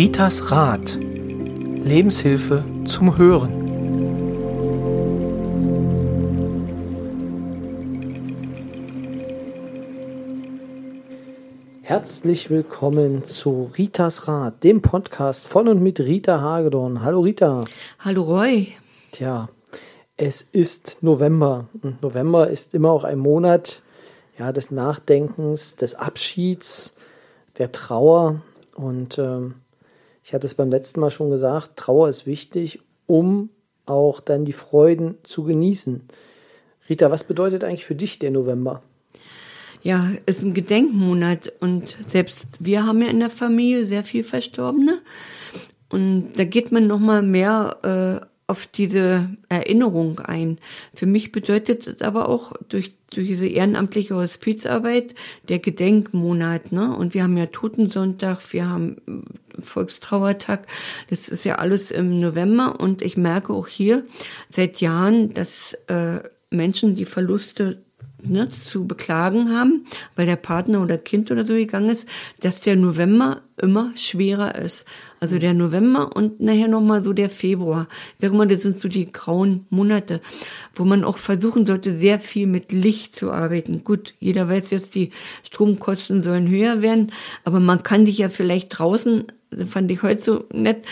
Ritas Rat. Lebenshilfe zum Hören. Herzlich willkommen zu Ritas Rat, dem Podcast von und mit Rita Hagedorn. Hallo Rita. Hallo Roy. Tja, es ist November und November ist immer auch ein Monat ja, des Nachdenkens, des Abschieds, der Trauer und ähm, ich hatte es beim letzten Mal schon gesagt, Trauer ist wichtig, um auch dann die Freuden zu genießen. Rita, was bedeutet eigentlich für dich der November? Ja, ist ein Gedenkmonat und selbst wir haben ja in der Familie sehr viel Verstorbene und da geht man noch mal mehr äh, auf diese Erinnerung ein. Für mich bedeutet es aber auch durch, durch diese ehrenamtliche Hospizarbeit der Gedenkmonat. Ne? Und wir haben ja Totensonntag, wir haben Volkstrauertag. Das ist ja alles im November. Und ich merke auch hier seit Jahren, dass äh, Menschen die Verluste ne, zu beklagen haben, weil der Partner oder Kind oder so gegangen ist, dass der November immer schwerer ist. Also der November und nachher nochmal so der Februar. Ich sag mal, das sind so die grauen Monate, wo man auch versuchen sollte, sehr viel mit Licht zu arbeiten. Gut, jeder weiß jetzt, die Stromkosten sollen höher werden, aber man kann sich ja vielleicht draußen, fand ich heute so nett,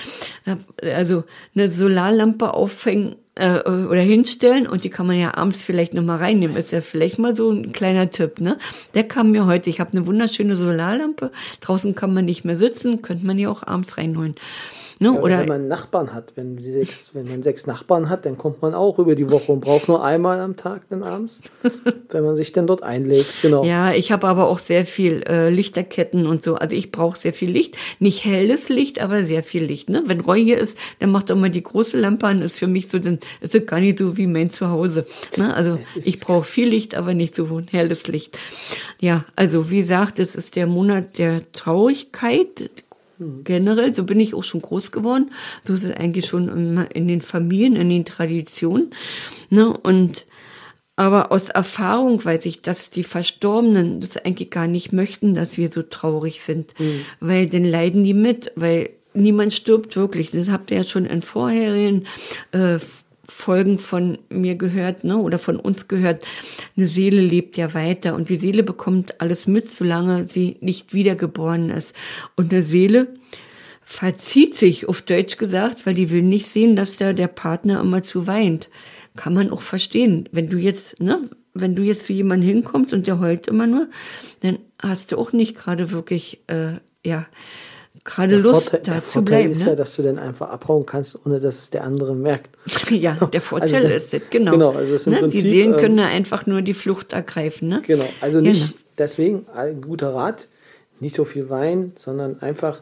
also eine Solarlampe aufhängen äh, oder hinstellen und die kann man ja abends vielleicht noch mal reinnehmen. Ist ja vielleicht mal so ein kleiner Tipp, ne? Der kam mir heute. Ich habe eine wunderschöne Solarlampe. Draußen kann man nicht mehr sitzen, könnte man ja auch abends reinholen. Ne? Ja, oder wenn man Nachbarn hat, wenn, sechs, wenn man sechs Nachbarn hat, dann kommt man auch über die Woche und braucht nur einmal am Tag dann abends, wenn man sich dann dort einlegt. Genau. Ja, ich habe aber auch sehr viel äh, Lichterketten und so. Also ich brauche sehr viel Licht. Nicht helles Licht, aber sehr viel Licht. Ne? Wenn Roy hier ist, dann macht er mal die große Lampe an. Ist für mich so, dann ist es gar nicht so wie mein Zuhause. Ne? Also ich brauche viel Licht, aber nicht so ein helles Licht. Ja, also wie gesagt, es ist der Monat der Traurigkeit, generell, so bin ich auch schon groß geworden. So ist es eigentlich schon in den Familien, in den Traditionen. Ne? Und aber aus Erfahrung weiß ich, dass die Verstorbenen das eigentlich gar nicht möchten, dass wir so traurig sind, mhm. weil dann leiden die mit, weil niemand stirbt wirklich. Das habt ihr ja schon in vorherigen äh, Folgen von mir gehört, ne, oder von uns gehört, eine Seele lebt ja weiter und die Seele bekommt alles mit, solange sie nicht wiedergeboren ist. Und eine Seele verzieht sich, auf Deutsch gesagt, weil die will nicht sehen, dass da der Partner immer zu weint. Kann man auch verstehen. Wenn du jetzt, ne, wenn du jetzt zu jemandem hinkommst und der heult immer nur, dann hast du auch nicht gerade wirklich, äh, ja, gerade Lust, Vorteil, da zu bleiben. Der Vorteil ist ne? ja, dass du dann einfach abhauen kannst, ohne dass es der andere merkt. ja, der Vorteil also ist es, genau. genau also es ne? Prinzip, die Seelen ähm, können einfach nur die Flucht ergreifen. Ne? Genau, also nicht, genau. deswegen, ein guter Rat, nicht so viel Wein, sondern einfach,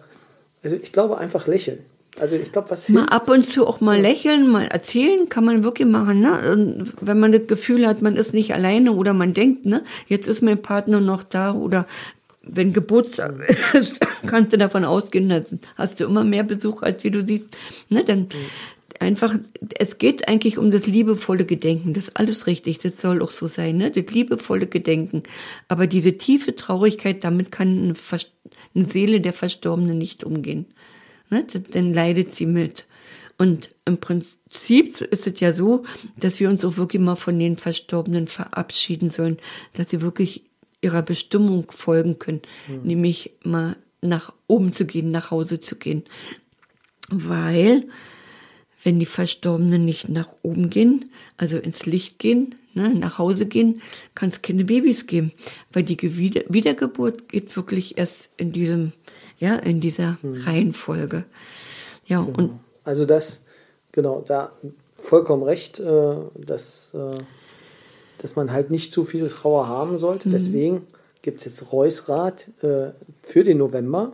also ich glaube, einfach lächeln. Also ich glaube, was hilft. Mal ab und zu auch mal lächeln, mal erzählen, kann man wirklich machen. Ne? wenn man das Gefühl hat, man ist nicht alleine oder man denkt, ne, jetzt ist mein Partner noch da oder wenn Geburtstag ist, kannst du davon ausgehen, dann hast du immer mehr Besuch, als wie du siehst. Ne, dann einfach, es geht eigentlich um das liebevolle Gedenken. Das ist alles richtig, das soll auch so sein, ne? Das liebevolle Gedenken. Aber diese tiefe Traurigkeit, damit kann eine, eine Seele der Verstorbenen nicht umgehen. Ne? Dann leidet sie mit. Und im Prinzip ist es ja so, dass wir uns auch wirklich mal von den Verstorbenen verabschieden sollen, dass sie wirklich ihrer Bestimmung folgen können, mhm. nämlich mal nach oben zu gehen, nach Hause zu gehen. Weil, wenn die Verstorbenen nicht nach oben gehen, also ins Licht gehen, ne, nach Hause gehen, kann es keine Babys geben. Weil die Wieder Wiedergeburt geht wirklich erst in diesem, ja, in dieser mhm. Reihenfolge. Ja, genau. und. Also das, genau, da vollkommen recht, äh, dass äh, dass man halt nicht zu viel Trauer haben sollte. Mhm. Deswegen gibt es jetzt Reus Rat äh, für den November.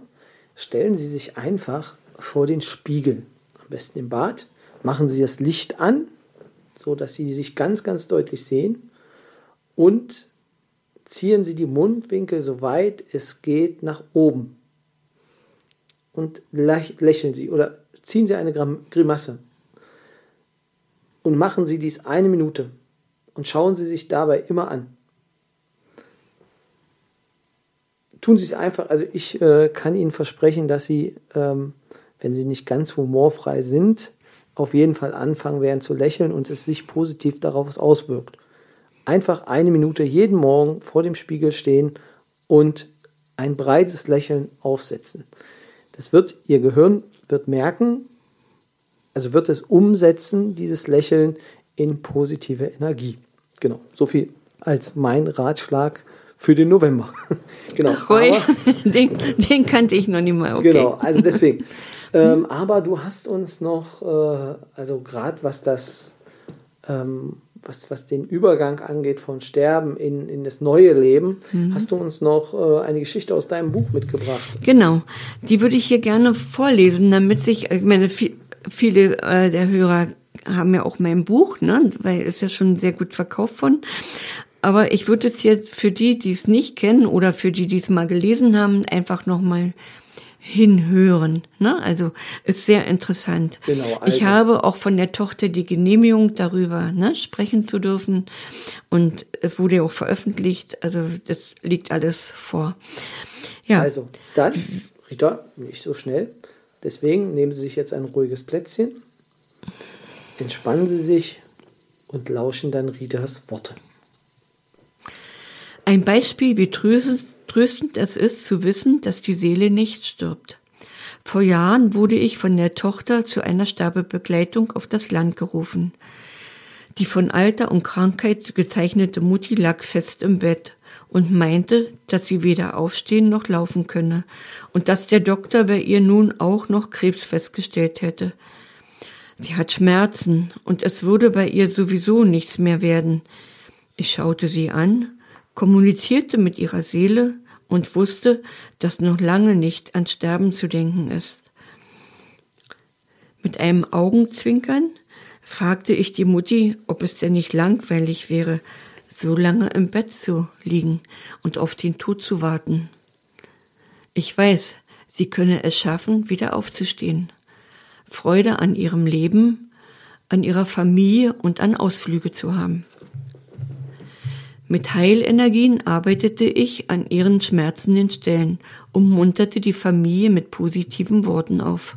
Stellen Sie sich einfach vor den Spiegel, am besten im Bad. Machen Sie das Licht an, so dass Sie sich ganz, ganz deutlich sehen. Und ziehen Sie die Mundwinkel so weit es geht nach oben. Und lächeln Sie oder ziehen Sie eine Grimasse. Und machen Sie dies eine Minute und schauen Sie sich dabei immer an. Tun Sie es einfach, also ich äh, kann Ihnen versprechen, dass Sie ähm, wenn sie nicht ganz humorfrei sind, auf jeden Fall anfangen werden zu lächeln und es sich positiv darauf auswirkt. Einfach eine Minute jeden Morgen vor dem Spiegel stehen und ein breites Lächeln aufsetzen. Das wird Ihr Gehirn wird merken, also wird es umsetzen, dieses Lächeln in positive Energie. Genau, so viel als mein Ratschlag für den November. genau. Ach, aber, den, den, kannte ich noch nicht mal. Okay. Genau, also deswegen. ähm, aber du hast uns noch, äh, also gerade was das, ähm, was, was den Übergang angeht von Sterben in, in das neue Leben, mhm. hast du uns noch äh, eine Geschichte aus deinem Buch mitgebracht. Genau, die würde ich hier gerne vorlesen, damit sich, ich meine, viel, viele äh, der Hörer haben ja auch mein Buch, ne, weil es ja schon sehr gut verkauft von. Aber ich würde es hier für die, die es nicht kennen oder für die, die es mal gelesen haben, einfach nochmal hinhören. Ne? Also ist sehr interessant. Genau, also. Ich habe auch von der Tochter die Genehmigung darüber ne, sprechen zu dürfen und es wurde auch veröffentlicht. Also das liegt alles vor. Ja. Also dann, Rita, nicht so schnell. Deswegen nehmen Sie sich jetzt ein ruhiges Plätzchen, entspannen Sie sich und lauschen dann Ritas Worte. Ein Beispiel, wie tröstend es ist zu wissen, dass die Seele nicht stirbt. Vor Jahren wurde ich von der Tochter zu einer Sterbebegleitung auf das Land gerufen. Die von Alter und Krankheit gezeichnete Mutti lag fest im Bett und meinte, dass sie weder aufstehen noch laufen könne und dass der Doktor bei ihr nun auch noch Krebs festgestellt hätte. Sie hat Schmerzen und es würde bei ihr sowieso nichts mehr werden. Ich schaute sie an kommunizierte mit ihrer Seele und wusste, dass noch lange nicht an Sterben zu denken ist. Mit einem Augenzwinkern fragte ich die Mutti, ob es denn nicht langweilig wäre, so lange im Bett zu liegen und auf den Tod zu warten. Ich weiß, sie könne es schaffen, wieder aufzustehen. Freude an ihrem Leben, an ihrer Familie und an Ausflüge zu haben. Mit Heilenergien arbeitete ich an ihren schmerzenden Stellen und munterte die Familie mit positiven Worten auf.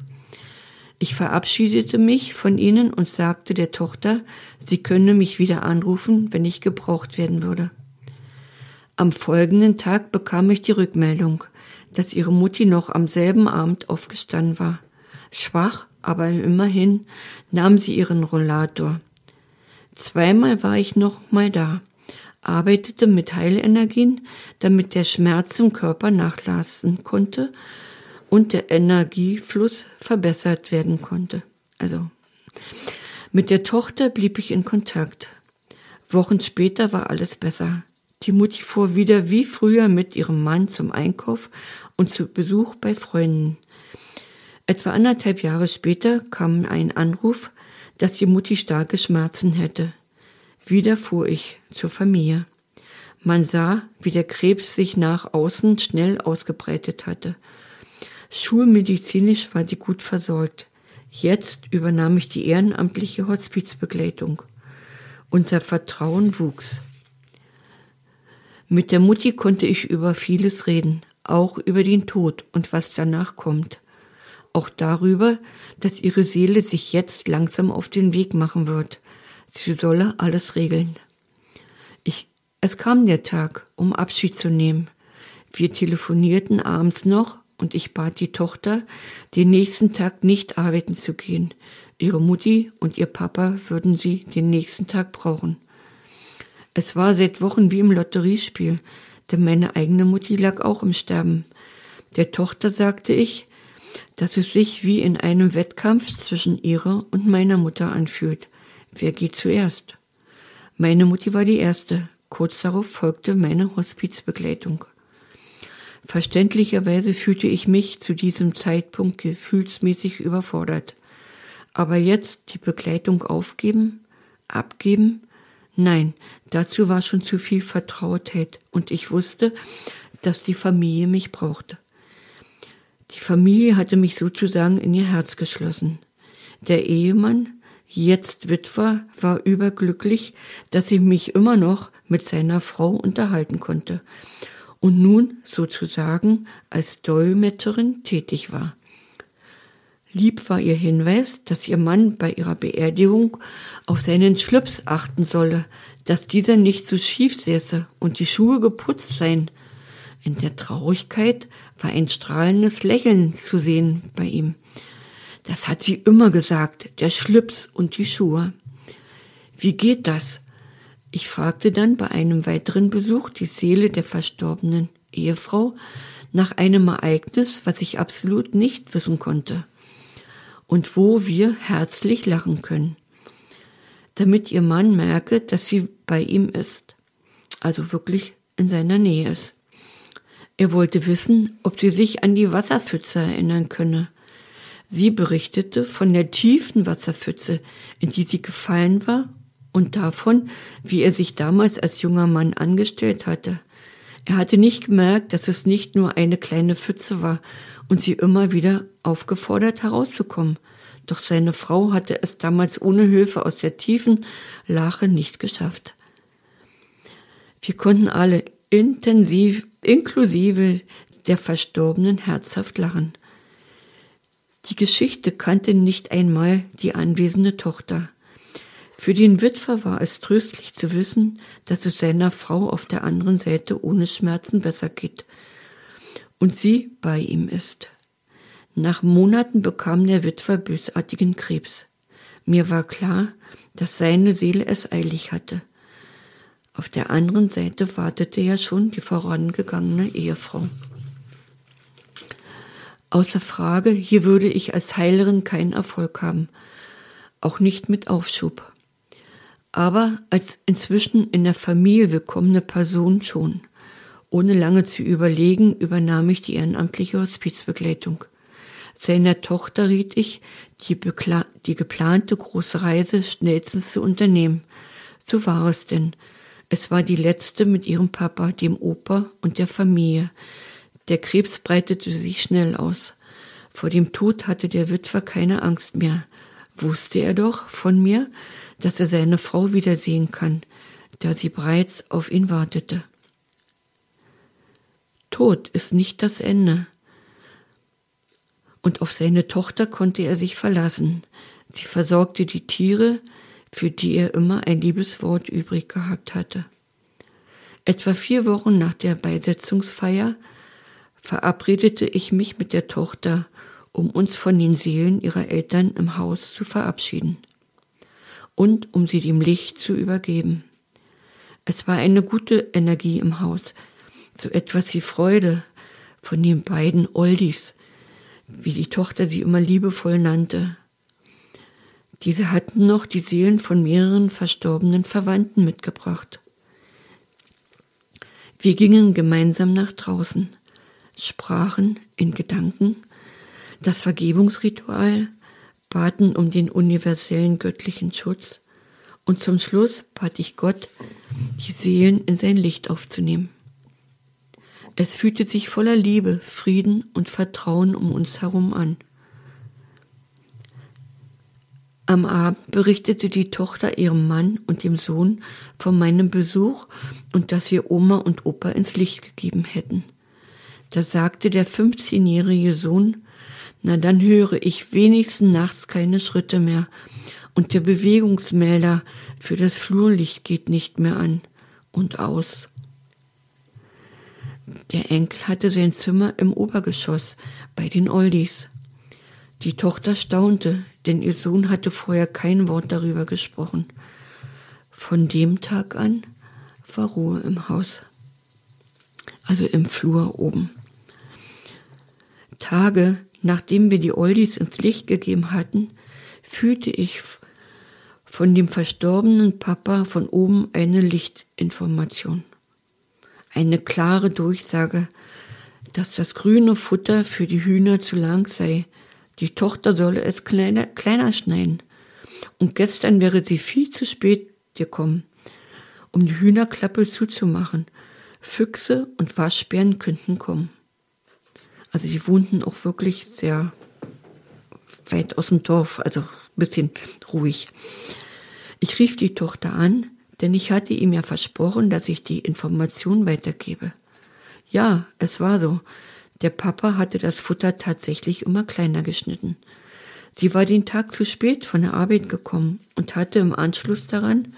Ich verabschiedete mich von ihnen und sagte der Tochter, sie könne mich wieder anrufen, wenn ich gebraucht werden würde. Am folgenden Tag bekam ich die Rückmeldung, dass ihre Mutti noch am selben Abend aufgestanden war. Schwach, aber immerhin nahm sie ihren Rollator. Zweimal war ich noch mal da arbeitete mit Heilenergien, damit der Schmerz im Körper nachlassen konnte und der Energiefluss verbessert werden konnte. Also mit der Tochter blieb ich in Kontakt. Wochen später war alles besser. Die Mutti fuhr wieder wie früher mit ihrem Mann zum Einkauf und zu Besuch bei Freunden. Etwa anderthalb Jahre später kam ein Anruf, dass die Mutti starke Schmerzen hätte. Wieder fuhr ich zur Familie. Man sah, wie der Krebs sich nach außen schnell ausgebreitet hatte. Schulmedizinisch war sie gut versorgt. Jetzt übernahm ich die ehrenamtliche Hospizbegleitung. Unser Vertrauen wuchs. Mit der Mutti konnte ich über vieles reden, auch über den Tod und was danach kommt. Auch darüber, dass ihre Seele sich jetzt langsam auf den Weg machen wird sie solle alles regeln. Ich, es kam der Tag, um Abschied zu nehmen. Wir telefonierten abends noch und ich bat die Tochter, den nächsten Tag nicht arbeiten zu gehen. Ihre Mutti und ihr Papa würden sie den nächsten Tag brauchen. Es war seit Wochen wie im Lotteriespiel, denn meine eigene Mutti lag auch im Sterben. Der Tochter sagte ich, dass es sich wie in einem Wettkampf zwischen ihrer und meiner Mutter anfühlt. Wer geht zuerst? Meine Mutti war die erste. Kurz darauf folgte meine Hospizbegleitung. Verständlicherweise fühlte ich mich zu diesem Zeitpunkt gefühlsmäßig überfordert. Aber jetzt die Begleitung aufgeben? Abgeben? Nein, dazu war schon zu viel Vertrautheit und ich wusste, dass die Familie mich brauchte. Die Familie hatte mich sozusagen in ihr Herz geschlossen. Der Ehemann, jetzt Witwer, war überglücklich, dass ich mich immer noch mit seiner Frau unterhalten konnte und nun sozusagen als Dolmetscherin tätig war. Lieb war ihr Hinweis, dass ihr Mann bei ihrer Beerdigung auf seinen Schlips achten solle, dass dieser nicht zu schief säße und die Schuhe geputzt seien. In der Traurigkeit war ein strahlendes Lächeln zu sehen bei ihm. Das hat sie immer gesagt, der Schlips und die Schuhe. Wie geht das? Ich fragte dann bei einem weiteren Besuch die Seele der verstorbenen Ehefrau nach einem Ereignis, was ich absolut nicht wissen konnte und wo wir herzlich lachen können, damit ihr Mann merke, dass sie bei ihm ist, also wirklich in seiner Nähe ist. Er wollte wissen, ob sie sich an die Wasserpfütze erinnern könne. Sie berichtete von der tiefen Wasserpfütze, in die sie gefallen war und davon, wie er sich damals als junger Mann angestellt hatte. Er hatte nicht gemerkt, dass es nicht nur eine kleine Pfütze war und sie immer wieder aufgefordert herauszukommen. Doch seine Frau hatte es damals ohne Hilfe aus der tiefen Lache nicht geschafft. Wir konnten alle intensiv, inklusive der Verstorbenen, herzhaft lachen. Die Geschichte kannte nicht einmal die anwesende Tochter. Für den Witwer war es tröstlich zu wissen, dass es seiner Frau auf der anderen Seite ohne Schmerzen besser geht und sie bei ihm ist. Nach Monaten bekam der Witwer bösartigen Krebs. Mir war klar, dass seine Seele es eilig hatte. Auf der anderen Seite wartete ja schon die vorangegangene Ehefrau. Außer Frage, hier würde ich als Heilerin keinen Erfolg haben, auch nicht mit Aufschub. Aber als inzwischen in der Familie willkommene Person schon. Ohne lange zu überlegen, übernahm ich die ehrenamtliche Hospizbegleitung. Seiner Tochter riet ich, die, die geplante große Reise schnellstens zu unternehmen. So war es denn. Es war die letzte mit ihrem Papa, dem Opa und der Familie. Der Krebs breitete sich schnell aus. Vor dem Tod hatte der Witwer keine Angst mehr. Wusste er doch von mir, dass er seine Frau wiedersehen kann, da sie bereits auf ihn wartete. Tod ist nicht das Ende und auf seine Tochter konnte er sich verlassen. Sie versorgte die Tiere, für die er immer ein liebes Wort übrig gehabt hatte. Etwa vier Wochen nach der Beisetzungsfeier verabredete ich mich mit der Tochter, um uns von den Seelen ihrer Eltern im Haus zu verabschieden und um sie dem Licht zu übergeben. Es war eine gute Energie im Haus, so etwas wie Freude von den beiden Oldies, wie die Tochter sie immer liebevoll nannte. Diese hatten noch die Seelen von mehreren verstorbenen Verwandten mitgebracht. Wir gingen gemeinsam nach draußen, sprachen in Gedanken das Vergebungsritual, baten um den universellen göttlichen Schutz und zum Schluss bat ich Gott, die Seelen in sein Licht aufzunehmen. Es fühlte sich voller Liebe, Frieden und Vertrauen um uns herum an. Am Abend berichtete die Tochter ihrem Mann und dem Sohn von meinem Besuch und dass wir Oma und Opa ins Licht gegeben hätten. Da sagte der 15-jährige Sohn, na dann höre ich wenigstens nachts keine Schritte mehr und der Bewegungsmelder für das Flurlicht geht nicht mehr an und aus. Der Enkel hatte sein Zimmer im Obergeschoss bei den Oldies. Die Tochter staunte, denn ihr Sohn hatte vorher kein Wort darüber gesprochen. Von dem Tag an war Ruhe im Haus, also im Flur oben. Tage nachdem wir die Oldies ins Licht gegeben hatten, fühlte ich von dem verstorbenen Papa von oben eine Lichtinformation eine klare Durchsage, dass das grüne Futter für die Hühner zu lang sei. Die Tochter solle es kleiner, kleiner schneiden. Und gestern wäre sie viel zu spät gekommen, um die Hühnerklappe zuzumachen. Füchse und Waschbären könnten kommen. Also die wohnten auch wirklich sehr weit aus dem Dorf, also ein bisschen ruhig. Ich rief die Tochter an, denn ich hatte ihm ja versprochen, dass ich die Information weitergebe. Ja, es war so. Der Papa hatte das Futter tatsächlich immer kleiner geschnitten. Sie war den Tag zu spät von der Arbeit gekommen und hatte im Anschluss daran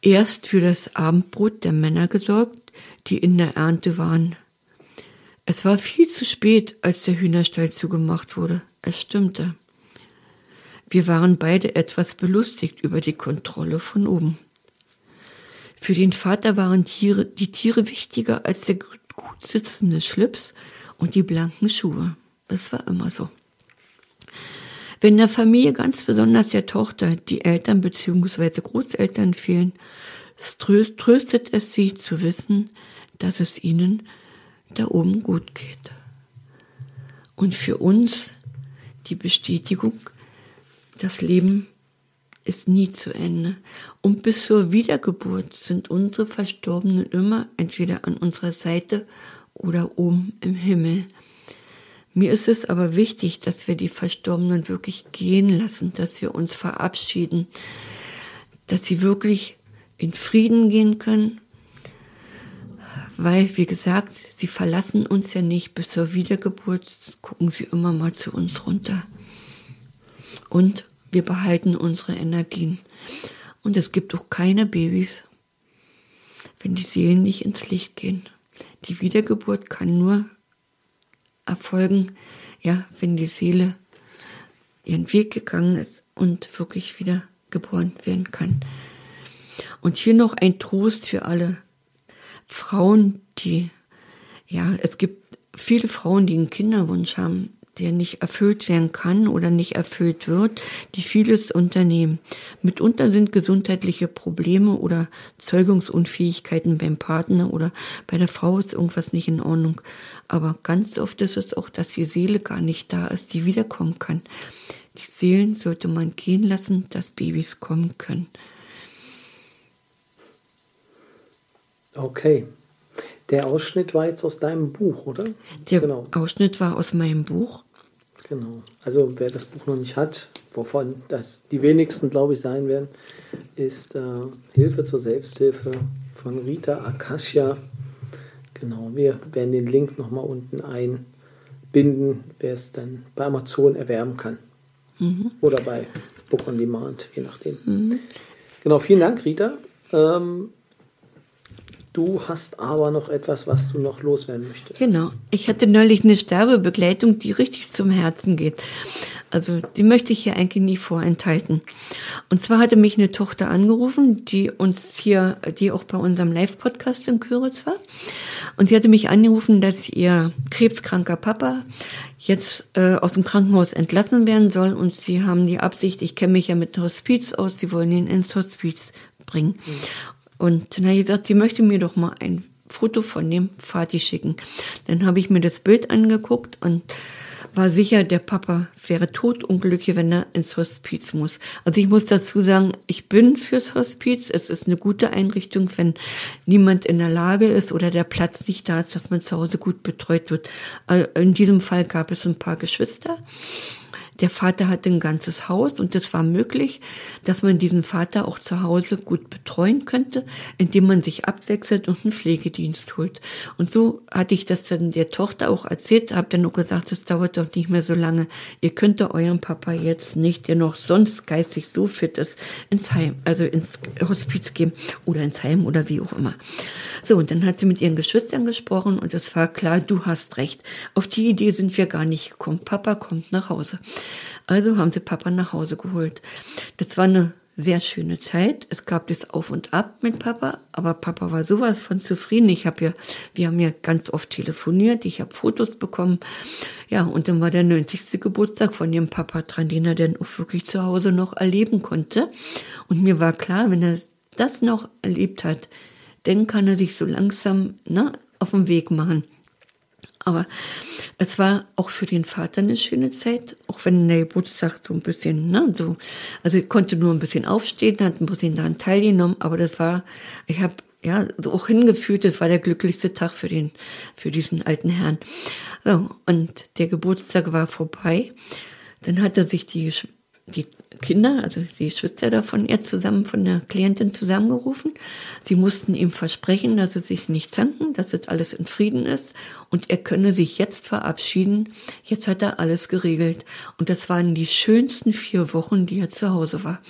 erst für das Abendbrot der Männer gesorgt, die in der Ernte waren. Es war viel zu spät, als der Hühnerstall zugemacht wurde. Es stimmte. Wir waren beide etwas belustigt über die Kontrolle von oben. Für den Vater waren Tiere, die Tiere wichtiger als der gut sitzende Schlips und die blanken Schuhe. Es war immer so. Wenn der Familie, ganz besonders der Tochter, die Eltern bzw. Großeltern fehlen, tröstet es sie zu wissen, dass es ihnen da oben gut geht. Und für uns die Bestätigung, das Leben ist nie zu Ende. Und bis zur Wiedergeburt sind unsere Verstorbenen immer entweder an unserer Seite oder oben im Himmel. Mir ist es aber wichtig, dass wir die Verstorbenen wirklich gehen lassen, dass wir uns verabschieden, dass sie wirklich in Frieden gehen können, weil, wie gesagt, sie verlassen uns ja nicht bis zur Wiedergeburt, gucken sie immer mal zu uns runter. Und wir behalten unsere Energien. Und es gibt auch keine Babys, wenn die Seelen nicht ins Licht gehen. Die Wiedergeburt kann nur erfolgen, ja, wenn die Seele ihren Weg gegangen ist und wirklich wieder geboren werden kann. Und hier noch ein Trost für alle Frauen, die, ja, es gibt viele Frauen, die einen Kinderwunsch haben, der nicht erfüllt werden kann oder nicht erfüllt wird, die vieles unternehmen. Mitunter sind gesundheitliche Probleme oder Zeugungsunfähigkeiten beim Partner oder bei der Frau ist irgendwas nicht in Ordnung. Aber ganz oft ist es auch, dass die Seele gar nicht da ist, die wiederkommen kann. Die Seelen sollte man gehen lassen, dass Babys kommen können. Okay. Der Ausschnitt war jetzt aus deinem Buch, oder? Der genau. Ausschnitt war aus meinem Buch. Genau. Also wer das Buch noch nicht hat, wovon das die wenigsten, glaube ich, sein werden, ist äh, Hilfe zur Selbsthilfe von Rita Akasha Genau, wir werden den Link nochmal unten einbinden, wer es dann bei Amazon erwerben kann. Mhm. Oder bei Book on Demand, je nachdem. Mhm. Genau, vielen Dank, Rita. Ähm, du hast aber noch etwas, was du noch loswerden möchtest. Genau. Ich hatte neulich eine Sterbebegleitung, die richtig zum Herzen geht. Also die möchte ich hier eigentlich nie vorenthalten. Und zwar hatte mich eine Tochter angerufen, die uns hier, die auch bei unserem Live-Podcast in Küritz war. Und sie hatte mich angerufen, dass ihr krebskranker Papa jetzt äh, aus dem Krankenhaus entlassen werden soll. Und sie haben die Absicht, ich kenne mich ja mit Hospiz aus, sie wollen ihn ins Hospiz bringen. Mhm. Und dann hat sie gesagt, sie möchte mir doch mal ein Foto von dem Vati schicken. Dann habe ich mir das Bild angeguckt und war sicher, der Papa wäre totunglücklich, wenn er ins Hospiz muss. Also ich muss dazu sagen, ich bin fürs Hospiz. Es ist eine gute Einrichtung, wenn niemand in der Lage ist oder der Platz nicht da ist, dass man zu Hause gut betreut wird. Äh, in diesem Fall gab es ein paar Geschwister der Vater hatte ein ganzes Haus und es war möglich, dass man diesen Vater auch zu Hause gut betreuen könnte, indem man sich abwechselt und einen Pflegedienst holt. Und so hatte ich das dann der Tochter auch erzählt, habe dann nur gesagt, es dauert doch nicht mehr so lange. Ihr könnt eurem Papa jetzt nicht, der noch sonst geistig so fit ist, ins Heim, also ins Hospiz geben oder ins Heim oder wie auch immer. So, und dann hat sie mit ihren Geschwistern gesprochen und es war klar, du hast recht. Auf die Idee sind wir gar nicht gekommen. Papa kommt nach Hause. Also haben sie Papa nach Hause geholt. Das war eine sehr schöne Zeit. Es gab das Auf und Ab mit Papa, aber Papa war sowas von zufrieden. Ich habe ja, wir haben ja ganz oft telefoniert, ich habe Fotos bekommen. Ja, und dann war der 90. Geburtstag von dem Papa dran, den er dann auch wirklich zu Hause noch erleben konnte. Und mir war klar, wenn er das noch erlebt hat, dann kann er sich so langsam ne, auf den Weg machen. Aber es war auch für den Vater eine schöne Zeit, auch wenn der Geburtstag so ein bisschen, ne, so, also ich konnte nur ein bisschen aufstehen, hat ein bisschen daran teilgenommen, aber das war, ich habe ja auch hingeführt, das war der glücklichste Tag für den, für diesen alten Herrn. So, und der Geburtstag war vorbei. Dann hat er sich die die Kinder, also die Schwester davon, er zusammen von der Klientin zusammengerufen. Sie mussten ihm versprechen, dass sie sich nicht zanken, dass das alles in Frieden ist und er könne sich jetzt verabschieden. Jetzt hat er alles geregelt. Und das waren die schönsten vier Wochen, die er zu Hause war.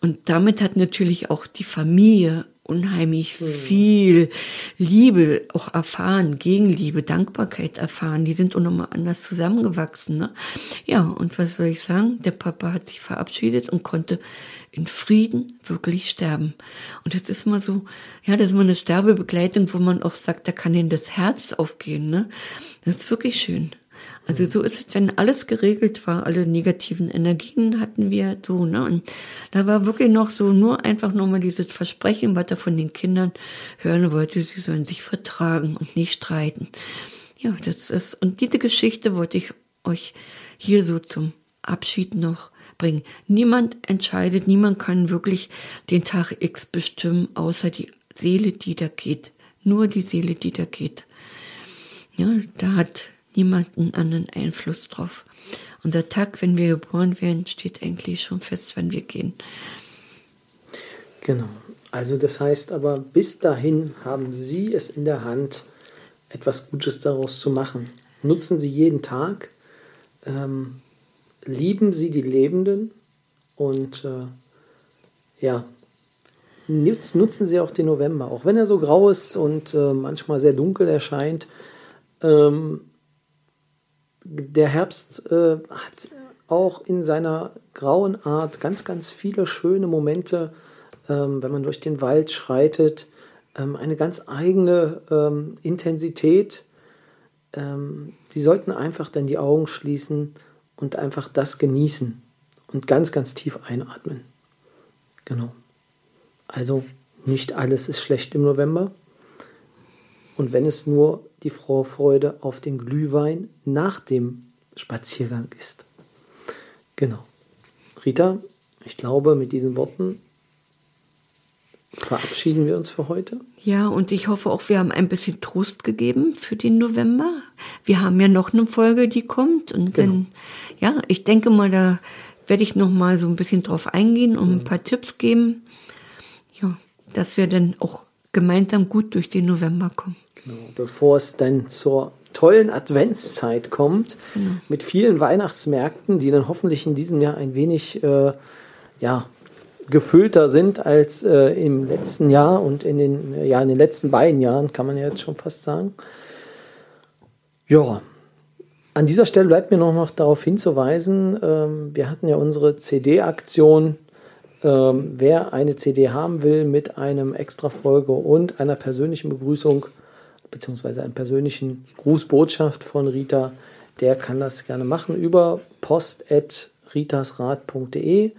Und damit hat natürlich auch die Familie unheimlich hm. viel Liebe auch erfahren, Gegenliebe, Dankbarkeit erfahren. Die sind auch nochmal anders zusammengewachsen. Ne? Ja, und was soll ich sagen? Der Papa hat sich verabschiedet und konnte in Frieden wirklich sterben. Und das ist mal so, ja, das ist mal eine Sterbebegleitung, wo man auch sagt, da kann ihnen das Herz aufgehen. Ne? Das ist wirklich schön. Also so ist es, wenn alles geregelt war, alle negativen Energien hatten wir so, ne? Und da war wirklich noch so nur einfach nochmal dieses Versprechen, was er von den Kindern hören wollte, sie sollen sich vertragen und nicht streiten. Ja, das ist, und diese Geschichte wollte ich euch hier so zum Abschied noch bringen. Niemand entscheidet, niemand kann wirklich den Tag X bestimmen, außer die Seele, die da geht. Nur die Seele, die da geht. Ja, da hat niemanden anderen Einfluss drauf. Unser Tag, wenn wir geboren werden, steht eigentlich schon fest, wenn wir gehen. Genau. Also das heißt aber, bis dahin haben Sie es in der Hand, etwas Gutes daraus zu machen. Nutzen Sie jeden Tag, ähm, lieben Sie die Lebenden und äh, ja, nutzen Sie auch den November, auch wenn er so grau ist und äh, manchmal sehr dunkel erscheint. Ähm, der Herbst äh, hat auch in seiner grauen Art ganz, ganz viele schöne Momente, ähm, wenn man durch den Wald schreitet, ähm, eine ganz eigene ähm, Intensität. Ähm, die sollten einfach dann die Augen schließen und einfach das genießen und ganz, ganz tief einatmen. Genau. Also nicht alles ist schlecht im November. Und wenn es nur die Vorfreude auf den Glühwein nach dem Spaziergang ist. Genau. Rita, ich glaube, mit diesen Worten verabschieden wir uns für heute. Ja, und ich hoffe auch, wir haben ein bisschen Trost gegeben für den November. Wir haben ja noch eine Folge, die kommt. Und genau. dann, ja, ich denke mal, da werde ich noch mal so ein bisschen drauf eingehen und ein paar Tipps geben. Ja, dass wir dann auch gemeinsam gut durch den November kommen. Genau, bevor es dann zur tollen Adventszeit kommt, genau. mit vielen Weihnachtsmärkten, die dann hoffentlich in diesem Jahr ein wenig äh, ja, gefüllter sind als äh, im letzten Jahr und in den, ja, in den letzten beiden Jahren, kann man ja jetzt schon fast sagen. Ja, an dieser Stelle bleibt mir noch, noch darauf hinzuweisen, ähm, wir hatten ja unsere CD-Aktion ähm, wer eine CD haben will mit einem extra Folge und einer persönlichen Begrüßung beziehungsweise einer persönlichen Grußbotschaft von Rita, der kann das gerne machen über post.ritasrad.de,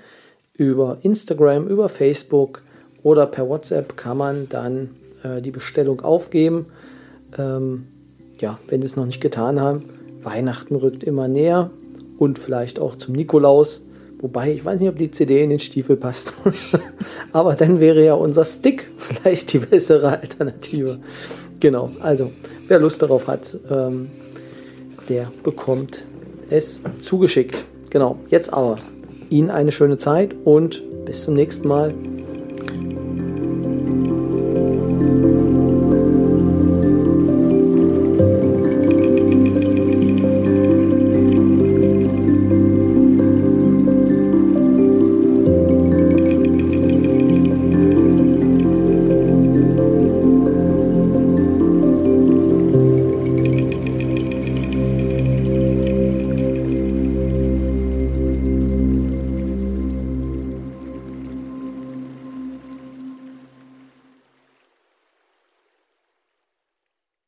über Instagram, über Facebook oder per WhatsApp kann man dann äh, die Bestellung aufgeben. Ähm, ja, wenn Sie es noch nicht getan haben, Weihnachten rückt immer näher und vielleicht auch zum Nikolaus Wobei, ich weiß nicht, ob die CD in den Stiefel passt. Aber dann wäre ja unser Stick vielleicht die bessere Alternative. Genau, also wer Lust darauf hat, ähm, der bekommt es zugeschickt. Genau, jetzt aber Ihnen eine schöne Zeit und bis zum nächsten Mal.